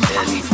belly.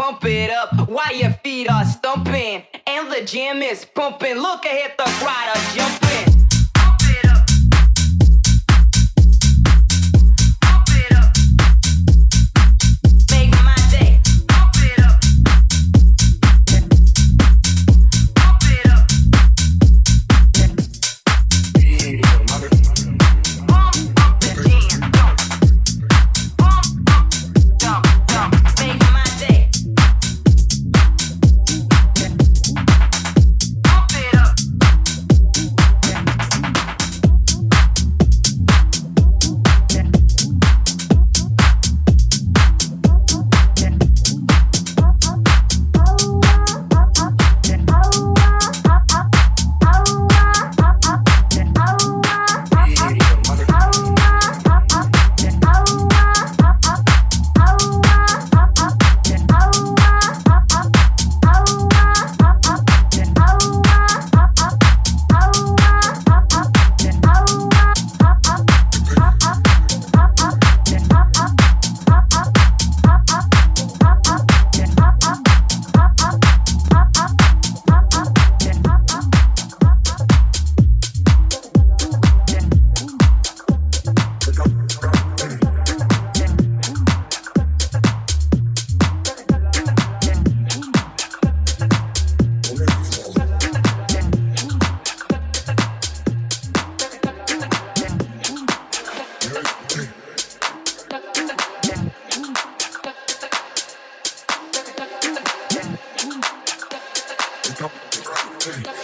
bump it up while your feet are stumping and the gym is pumping. Look ahead, the crowd are jumping. Hey.